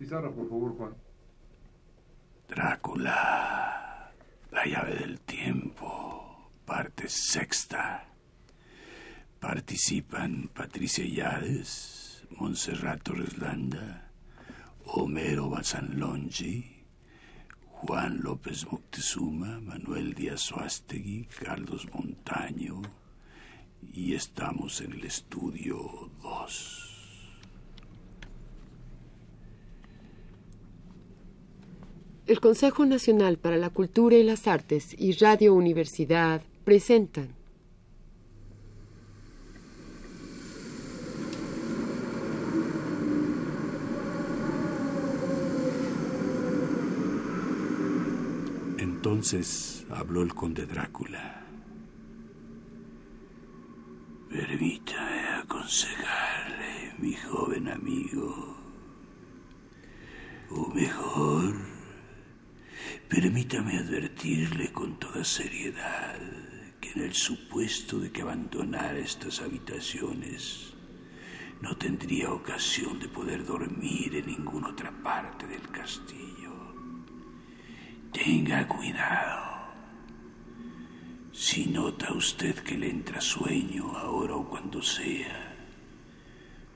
Pizarra, por favor, Juan. Drácula, la llave del tiempo, parte sexta. Participan Patricia Yades, Montserrat Torreslanda, Homero Bazanlongi, Juan López Moctezuma, Manuel Díaz Suástegui, Carlos Montaño, y estamos en el estudio 2. El Consejo Nacional para la Cultura y las Artes y Radio Universidad presentan Entonces habló el conde Drácula. Permítame aconsejarle, mi joven amigo. O mejor, permítame advertirle con toda seriedad que en el supuesto de que abandonara estas habitaciones, no tendría ocasión de poder dormir en ninguna otra parte del castillo. Tenga cuidado. Si nota usted que le entra sueño ahora o cuando sea,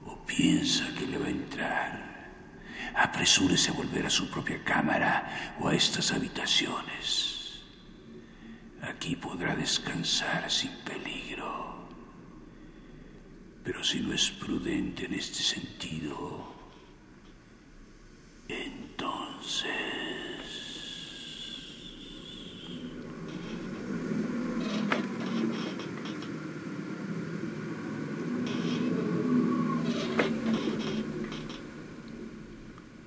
o piensa que le va a entrar, apresúrese a volver a su propia cámara o a estas habitaciones. Aquí podrá descansar sin peligro. Pero si no es prudente en este sentido, entonces...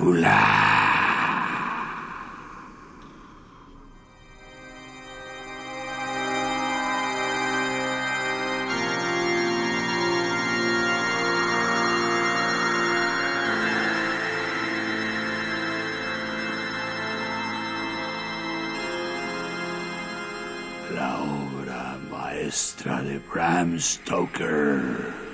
La obra maestra de Bram Stoker.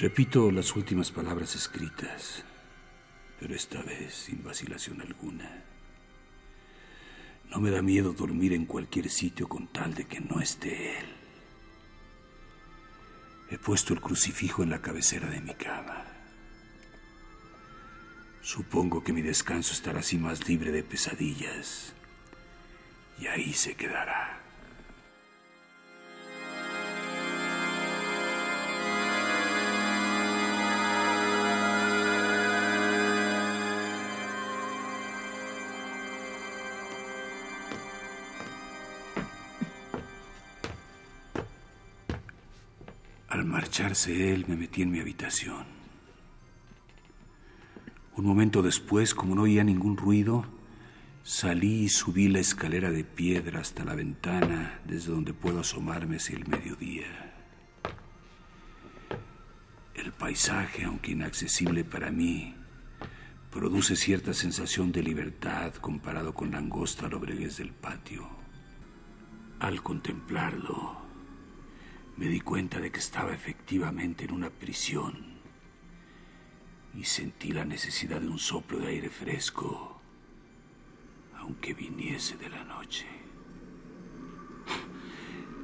Repito las últimas palabras escritas, pero esta vez sin vacilación alguna. No me da miedo dormir en cualquier sitio con tal de que no esté él. He puesto el crucifijo en la cabecera de mi cama. Supongo que mi descanso estará así más libre de pesadillas. Y ahí se quedará. Él, me metí en mi habitación. Un momento después, como no oía ningún ruido, salí y subí la escalera de piedra hasta la ventana desde donde puedo asomarme hacia el mediodía. El paisaje, aunque inaccesible para mí, produce cierta sensación de libertad comparado con la angosta lobreguez del patio. Al contemplarlo, me di cuenta de que estaba efectivamente en una prisión y sentí la necesidad de un soplo de aire fresco, aunque que viniese de la noche.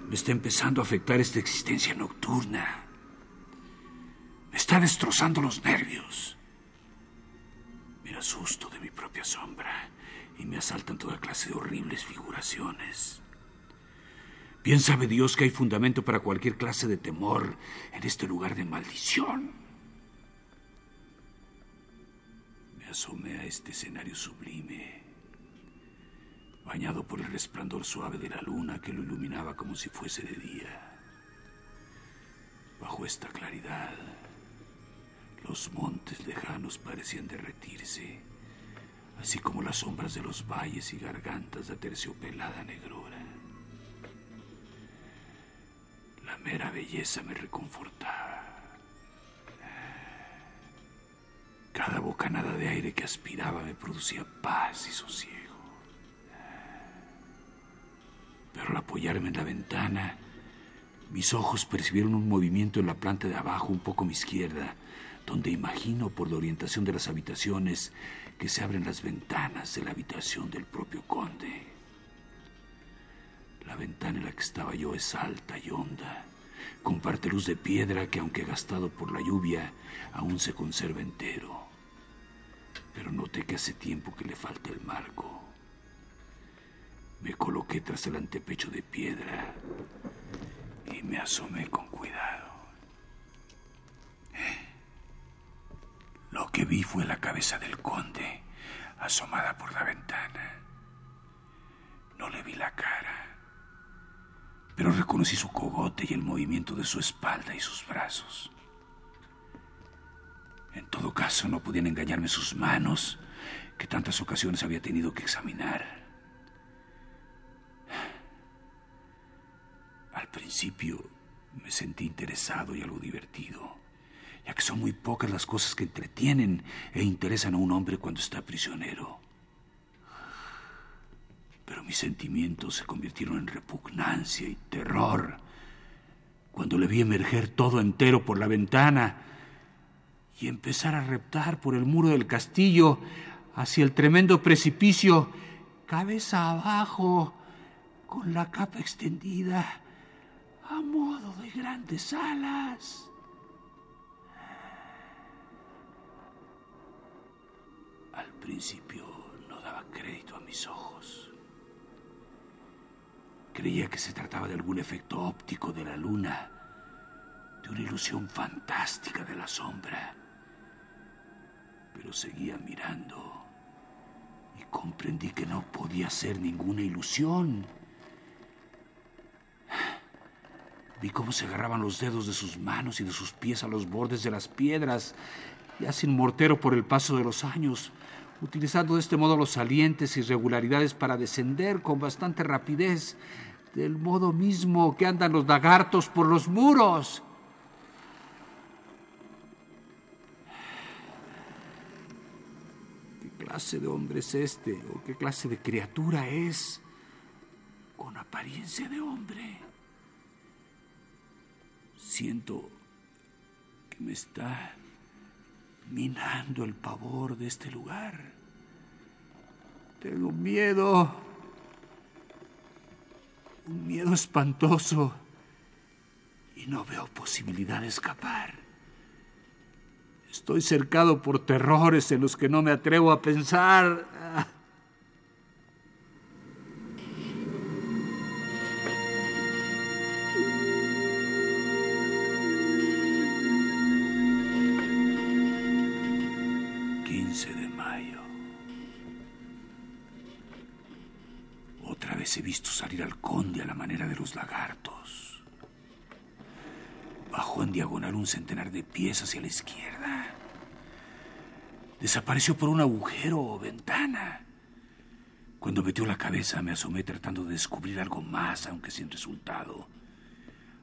Me está empezando a afectar esta existencia nocturna. Me está destrozando los nervios. Me asusto de mi propia sombra y me asaltan toda clase de horribles figuraciones. Bien sabe Dios que hay fundamento para cualquier clase de temor en este lugar de maldición. Me asomé a este escenario sublime, bañado por el resplandor suave de la luna que lo iluminaba como si fuese de día. Bajo esta claridad, los montes lejanos parecían derretirse, así como las sombras de los valles y gargantas de terciopelada negrura. La mera belleza me reconfortaba. Cada bocanada de aire que aspiraba me producía paz y sosiego. Pero al apoyarme en la ventana, mis ojos percibieron un movimiento en la planta de abajo, un poco a mi izquierda, donde imagino por la orientación de las habitaciones que se abren las ventanas de la habitación del propio conde. La ventana en la que estaba yo es alta y honda, con parte luz de piedra que aunque gastado por la lluvia, aún se conserva entero. Pero noté que hace tiempo que le falta el marco. Me coloqué tras el antepecho de piedra y me asomé con cuidado. Lo que vi fue la cabeza del conde asomada por la ventana. No le vi la cara, pero reconocí su cogote y el movimiento de su espalda y sus brazos. En todo caso, no podían engañarme sus manos, que tantas ocasiones había tenido que examinar. Al principio me sentí interesado y algo divertido ya que son muy pocas las cosas que entretienen e interesan a un hombre cuando está prisionero. Pero mis sentimientos se convirtieron en repugnancia y terror cuando le vi emerger todo entero por la ventana y empezar a reptar por el muro del castillo hacia el tremendo precipicio, cabeza abajo, con la capa extendida, a modo de grandes alas. Al principio no daba crédito a mis ojos. Creía que se trataba de algún efecto óptico de la luna, de una ilusión fantástica de la sombra. Pero seguía mirando y comprendí que no podía ser ninguna ilusión. Vi cómo se agarraban los dedos de sus manos y de sus pies a los bordes de las piedras, ya sin mortero por el paso de los años, utilizando de este modo los salientes y irregularidades para descender con bastante rapidez, del modo mismo que andan los lagartos por los muros. ¿Qué clase de hombre es este? ¿O qué clase de criatura es? Con apariencia de hombre. Siento que me está minando el pavor de este lugar. Tengo miedo, un miedo espantoso, y no veo posibilidad de escapar. Estoy cercado por terrores en los que no me atrevo a pensar. Pies hacia la izquierda. Desapareció por un agujero o ventana. Cuando metió la cabeza me asomé tratando de descubrir algo más, aunque sin resultado.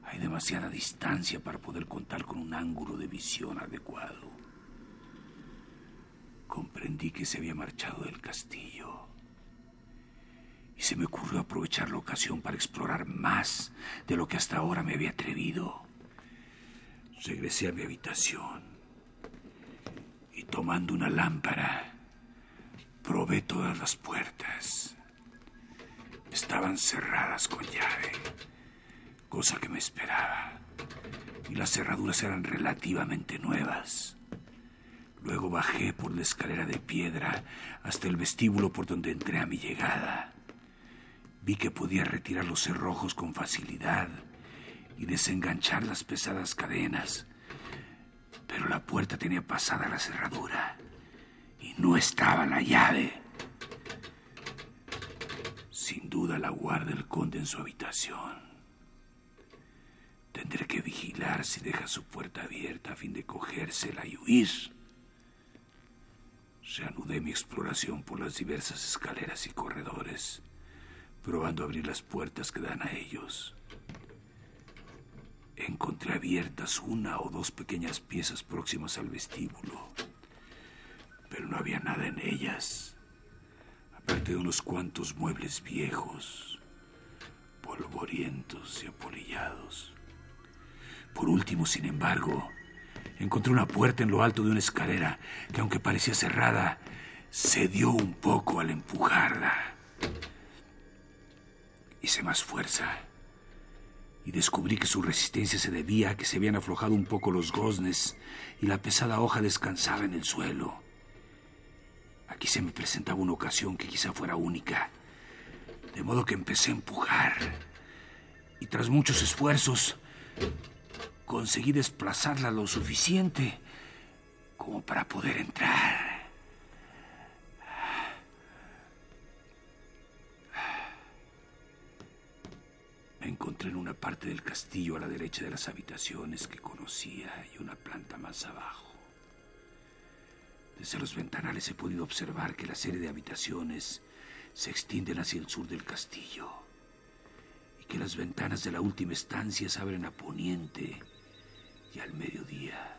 Hay demasiada distancia para poder contar con un ángulo de visión adecuado comprendí que se había marchado del castillo. Y se me ocurrió aprovechar la ocasión para explorar más de lo que hasta ahora me había atrevido. Regresé a mi habitación y tomando una lámpara, probé todas las puertas. estaban cerradas con llave, cosa que me esperaba, y las cerraduras eran relativamente nuevas. Luego bajé por la escalera de piedra hasta el vestíbulo por donde entré a mi llegada. Vi que podía retirar los cerrojos con facilidad y desenganchar las pesadas cadenas, pero la puerta tenía pasada la cerradura y no estaba la llave. Sin duda la guarda el conde en su habitación. Tendré que vigilar si deja su puerta abierta a fin de cogérsela y huir. Reanudé mi exploración por las diversas escaleras y corredores, probando abrir las puertas que dan a ellos. Encontré abiertas una o dos pequeñas piezas próximas al vestíbulo, pero no había nada en ellas, aparte de unos cuantos muebles viejos, polvorientos y apolillados. Por último, sin embargo, encontré una puerta en lo alto de una escalera que, aunque parecía cerrada, cedió un poco al empujarla. Hice más fuerza y descubrí que su resistencia se debía a que se habían aflojado un poco los goznes y la pesada hoja descansaba en el suelo. Aquí se me presentaba una ocasión que quizá fuera única, de modo que empecé a empujar y tras muchos esfuerzos conseguí desplazarla lo suficiente como para poder entrar. Encontré en una parte del castillo a la derecha de las habitaciones que conocía y una planta más abajo. Desde los ventanales he podido observar que la serie de habitaciones se extienden hacia el sur del castillo y que las ventanas de la última estancia se abren a poniente y al mediodía.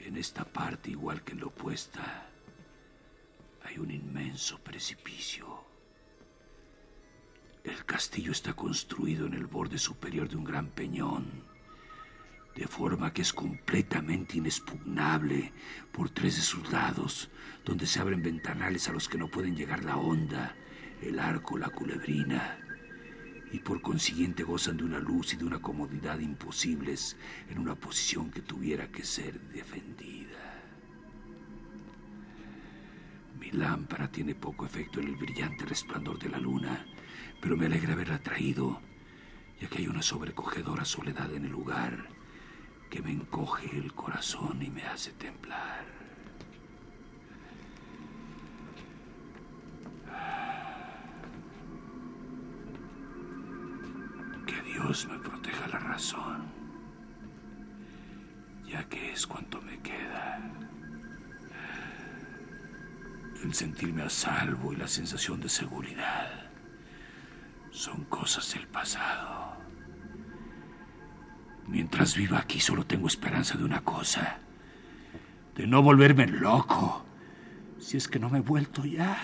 En esta parte, igual que en la opuesta, hay un inmenso precipicio. El castillo está construido en el borde superior de un gran peñón, de forma que es completamente inexpugnable por tres de sus lados, donde se abren ventanales a los que no pueden llegar la onda, el arco, la culebrina, y por consiguiente gozan de una luz y de una comodidad imposibles en una posición que tuviera que ser defendida. Mi lámpara tiene poco efecto en el brillante resplandor de la luna, pero me alegra haberla traído, ya que hay una sobrecogedora soledad en el lugar que me encoge el corazón y me hace temblar. Que Dios me proteja la razón, ya que es cuanto me queda. El sentirme a salvo y la sensación de seguridad son cosas del pasado. Mientras viva aquí solo tengo esperanza de una cosa, de no volverme loco, si es que no me he vuelto ya,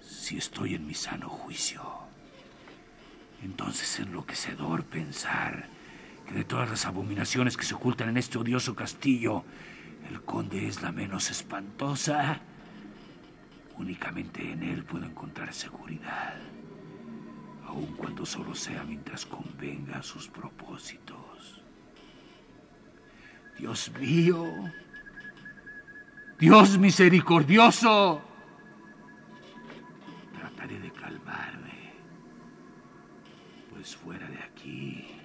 si estoy en mi sano juicio. Entonces es enloquecedor pensar que de todas las abominaciones que se ocultan en este odioso castillo, el conde es la menos espantosa. Únicamente en él puedo encontrar seguridad, aun cuando solo sea mientras convenga a sus propósitos. Dios mío, Dios misericordioso, trataré de calmarme, pues fuera de aquí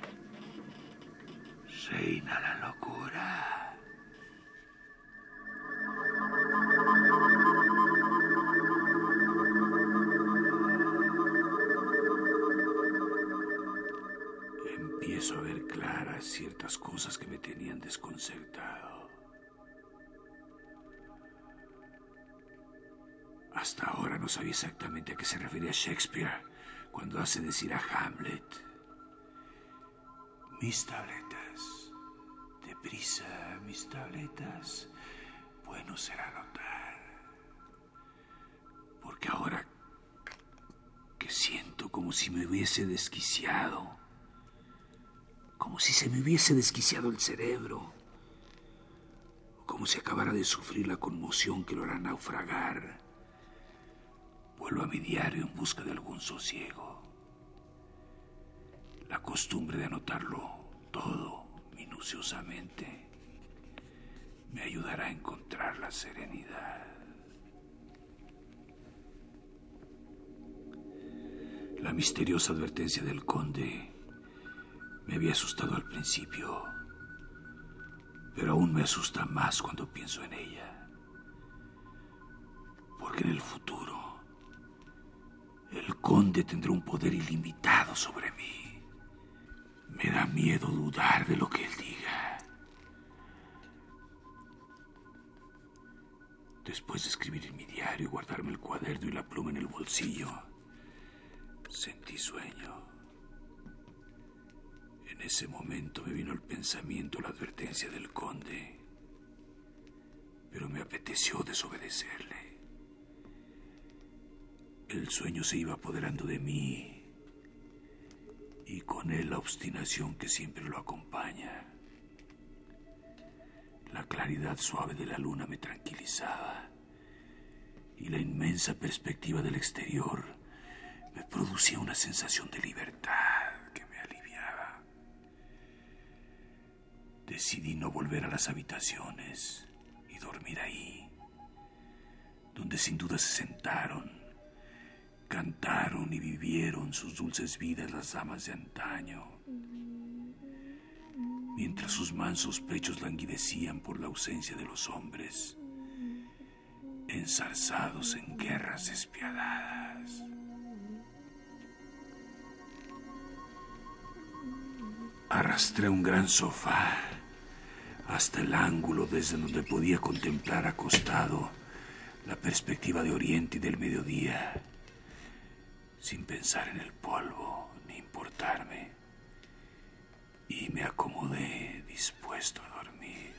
reina la locura. Ciertas cosas que me tenían desconcertado. Hasta ahora no sabía exactamente a qué se refería Shakespeare cuando hace decir a Hamlet. Mis tabletas, deprisa, mis tabletas, bueno será notar. Porque ahora que siento como si me hubiese desquiciado, como si se me hubiese desquiciado el cerebro, como si acabara de sufrir la conmoción que lo hará naufragar. Vuelvo a mi diario en busca de algún sosiego. La costumbre de anotarlo todo minuciosamente me ayudará a encontrar la serenidad. La misteriosa advertencia del conde me había asustado al principio, pero aún me asusta más cuando pienso en ella. Porque en el futuro el conde tendrá un poder ilimitado sobre mí. Me da miedo dudar de lo que él diga. Después de escribir en mi diario y guardarme el cuaderno y la pluma en el bolsillo, sentí sueño. En ese momento me vino al pensamiento la advertencia del conde, pero me apeteció desobedecerle. El sueño se iba apoderando de mí y con él la obstinación que siempre lo acompaña. La claridad suave de la luna me tranquilizaba y la inmensa perspectiva del exterior me producía una sensación de libertad que me aliviaba. Decidí no volver a las habitaciones y dormir ahí, donde sin duda se sentaron, cantaron y vivieron sus dulces vidas las damas de antaño, mientras sus mansos pechos languidecían por la ausencia de los hombres, ensarzados en guerras despiadadas. Arrastré un gran sofá hasta el ángulo desde donde podía contemplar acostado la perspectiva de Oriente y del mediodía, sin pensar en el polvo ni importarme, y me acomodé dispuesto a dormir.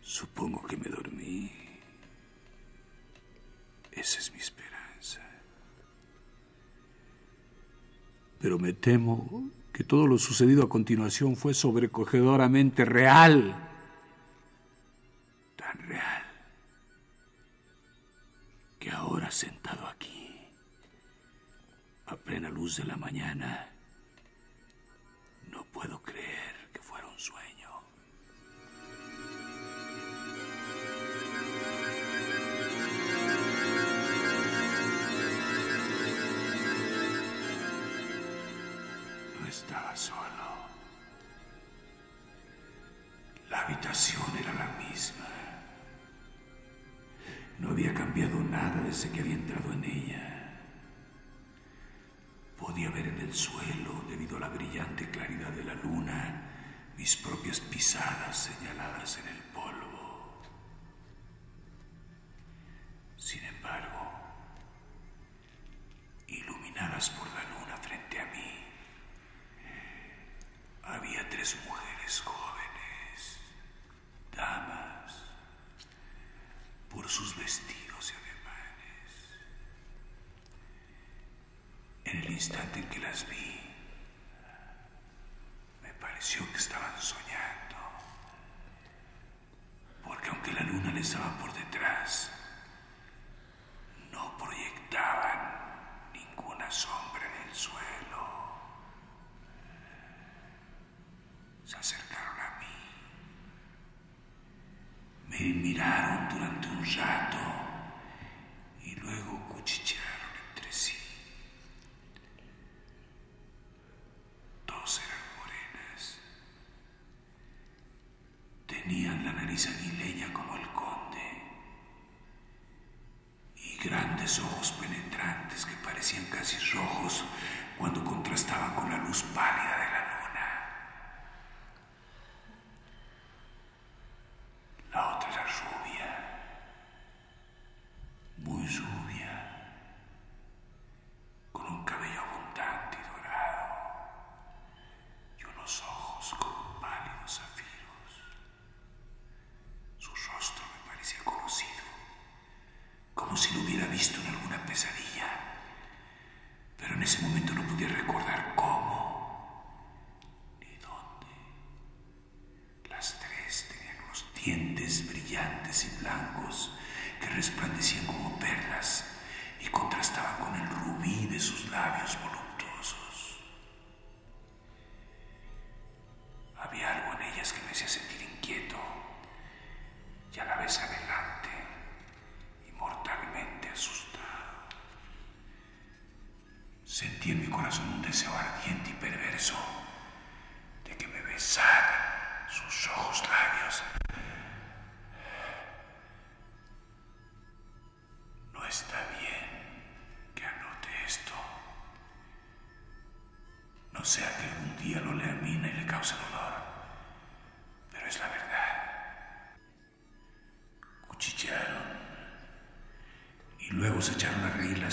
Supongo que me dormí. Esa es mi esperanza. Pero me temo que todo lo sucedido a continuación fue sobrecogedoramente real. Tan real que ahora sentado aquí, a plena luz de la mañana, habitación era la misma. No había cambiado nada desde que había entrado en ella. Podía ver en el suelo, debido a la brillante claridad de la luna, mis propias pisadas señaladas en el polvo. Sin embargo, iluminadas por la luna frente a mí, había tres mujeres jóvenes, damas, por sus vestidos y ademanes. En el instante en que las vi, me pareció que estaban soñando, porque aunque la luna les daba por detrás, no proyectaban ninguna sombra en el suelo. Se acercaron a mí. Me miraron durante un rato y luego cuchichearon entre sí. Dos eran morenas. Tenían la nariz aguileña como el conde y grandes ojos penetrantes que parecían casi rojos cuando contrastaban con la luz pálida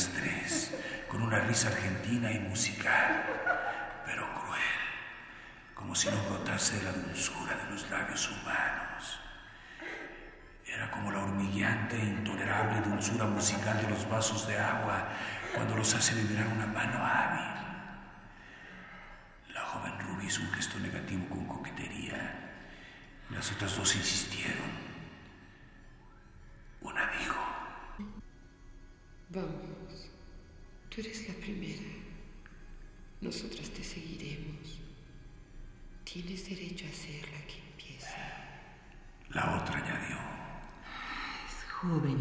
las con una risa argentina y musical, pero cruel, como si no brotase de la dulzura de los labios humanos. Era como la hormigueante e intolerable dulzura musical de los vasos de agua cuando los hace vibrar una mano hábil. La joven Ruby hizo un gesto negativo con coquetería. Las otras dos insistieron. Una dijo, Vamos, tú eres la primera. Nosotras te seguiremos. Tienes derecho a ser la que empiece. la otra añadió, Es joven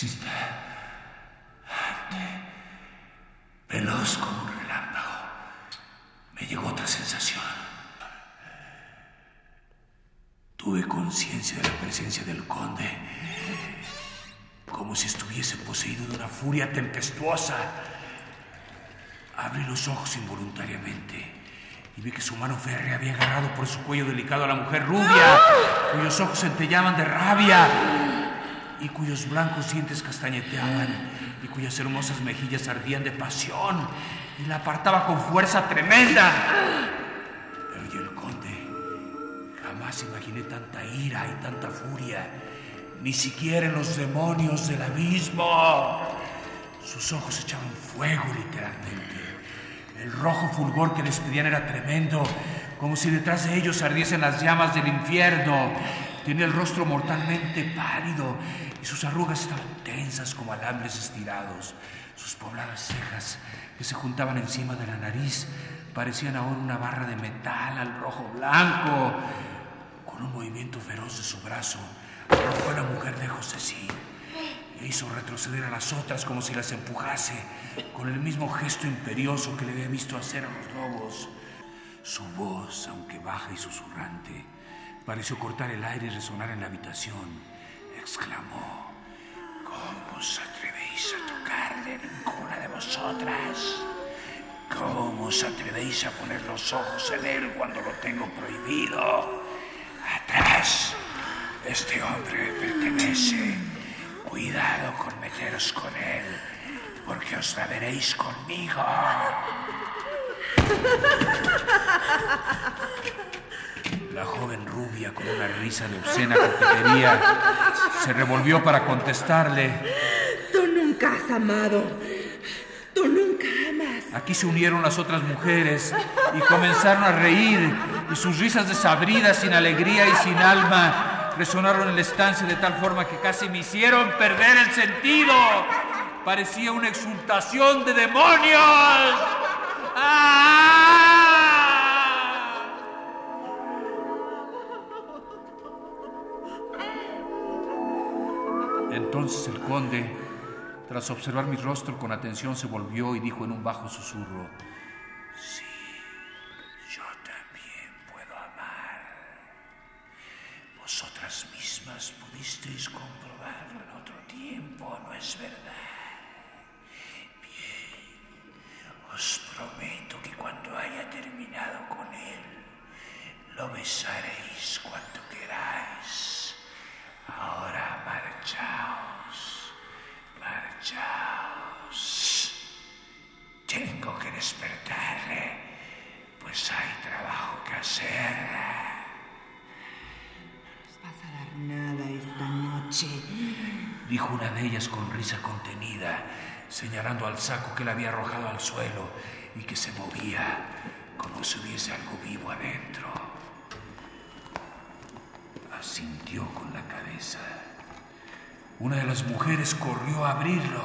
El instante, veloz como un relámpago, me llegó otra sensación. Tuve conciencia de la presencia del conde, como si estuviese poseído de una furia tempestuosa. Abrí los ojos involuntariamente y vi que su mano férrea había agarrado por su cuello delicado a la mujer rubia, cuyos ojos centellaban de rabia y cuyos blancos dientes castañeteaban y cuyas hermosas mejillas ardían de pasión y la apartaba con fuerza tremenda. Pero yo el conde jamás imaginé tanta ira y tanta furia ni siquiera en los demonios del abismo. Sus ojos echaban fuego literalmente. El rojo fulgor que les pedían era tremendo, como si detrás de ellos ardiesen las llamas del infierno. Tenía el rostro mortalmente pálido y sus arrugas estaban tensas como alambres estirados. Sus pobladas cejas, que se juntaban encima de la nariz, parecían ahora una barra de metal al rojo blanco. Con un movimiento feroz de su brazo, arrojó a la mujer lejos de sí e hizo retroceder a las otras como si las empujase, con el mismo gesto imperioso que le había visto hacer a los lobos. Su voz, aunque baja y susurrante, pareció cortar el aire y resonar en la habitación. Exclamó, ¿cómo os atrevéis a tocarle ninguna de vosotras? ¿Cómo os atrevéis a poner los ojos en él cuando lo tengo prohibido? Atrás, este hombre pertenece. Cuidado con meteros con él, porque os la veréis conmigo. La joven rubia, con una risa de obscena coquetería, se revolvió para contestarle. Tú nunca has amado. Tú nunca amas. Aquí se unieron las otras mujeres y comenzaron a reír, y sus risas desabridas, sin alegría y sin alma, resonaron en la estancia de tal forma que casi me hicieron perder el sentido. Parecía una exultación de demonios. ¡Ah! Entonces el conde, tras observar mi rostro con atención, se volvió y dijo en un bajo susurro, Sí, yo también puedo amar. Vosotras mismas pudisteis comprobarlo en otro tiempo, ¿no es verdad? Dijo una de ellas con risa contenida, señalando al saco que le había arrojado al suelo y que se movía como si hubiese algo vivo adentro. Asintió con la cabeza. Una de las mujeres corrió a abrirlo.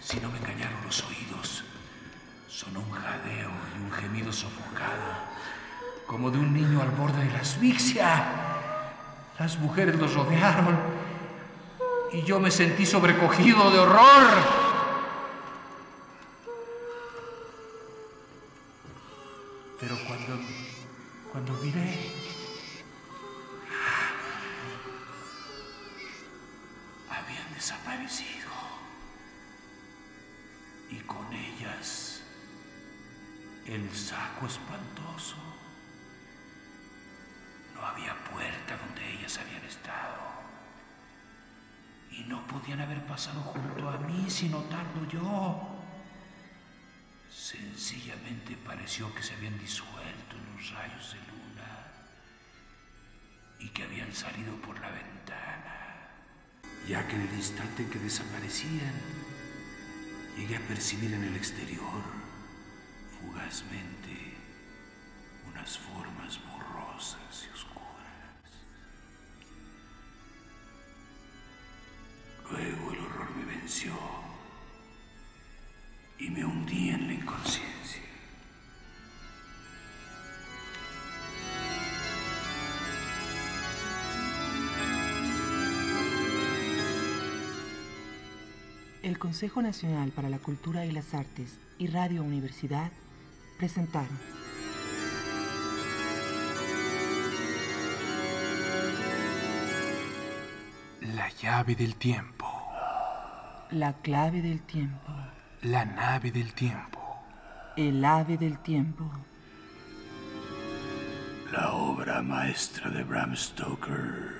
Si no me engañaron los oídos, sonó un jadeo y un gemido sofocado, como de un niño al borde de la asfixia. Las mujeres los rodearon y yo me sentí sobrecogido de horror. Podían haber pasado junto a mí sin notarlo yo. Sencillamente pareció que se habían disuelto en los rayos de luna y que habían salido por la ventana. Ya que en el instante en que desaparecían, llegué a percibir en el exterior, fugazmente, unas formas borrosas y oscuras. Y me hundí en la inconsciencia. El Consejo Nacional para la Cultura y las Artes y Radio Universidad presentaron La llave del tiempo. La clave del tiempo, La nave del tiempo. el ave del tiempo, La obra maestra de Bram Stoker,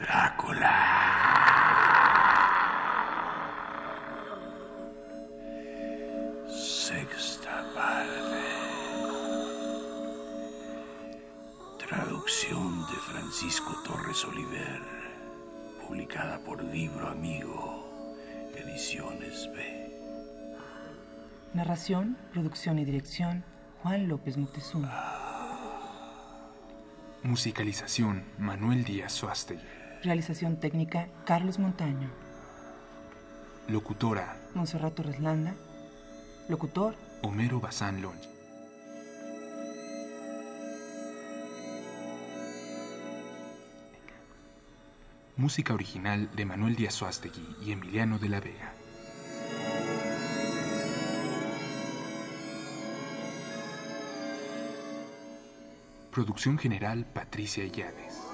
Drácula. Sexta parte. Traducción de Francisco Torres Oliver. publicada por Libro Amigo, Ediciones B. Narración, producción y dirección, Juan López Moctezuma. Musicalización, Manuel Díaz Suástegui. Realización técnica, Carlos Montaño. Locutora, Monserrat Torres Landa. Locutor, Homero Bazán Longe. Música original de Manuel Díaz Suástegui y Emiliano de la Vega. Producción general Patricia Yades.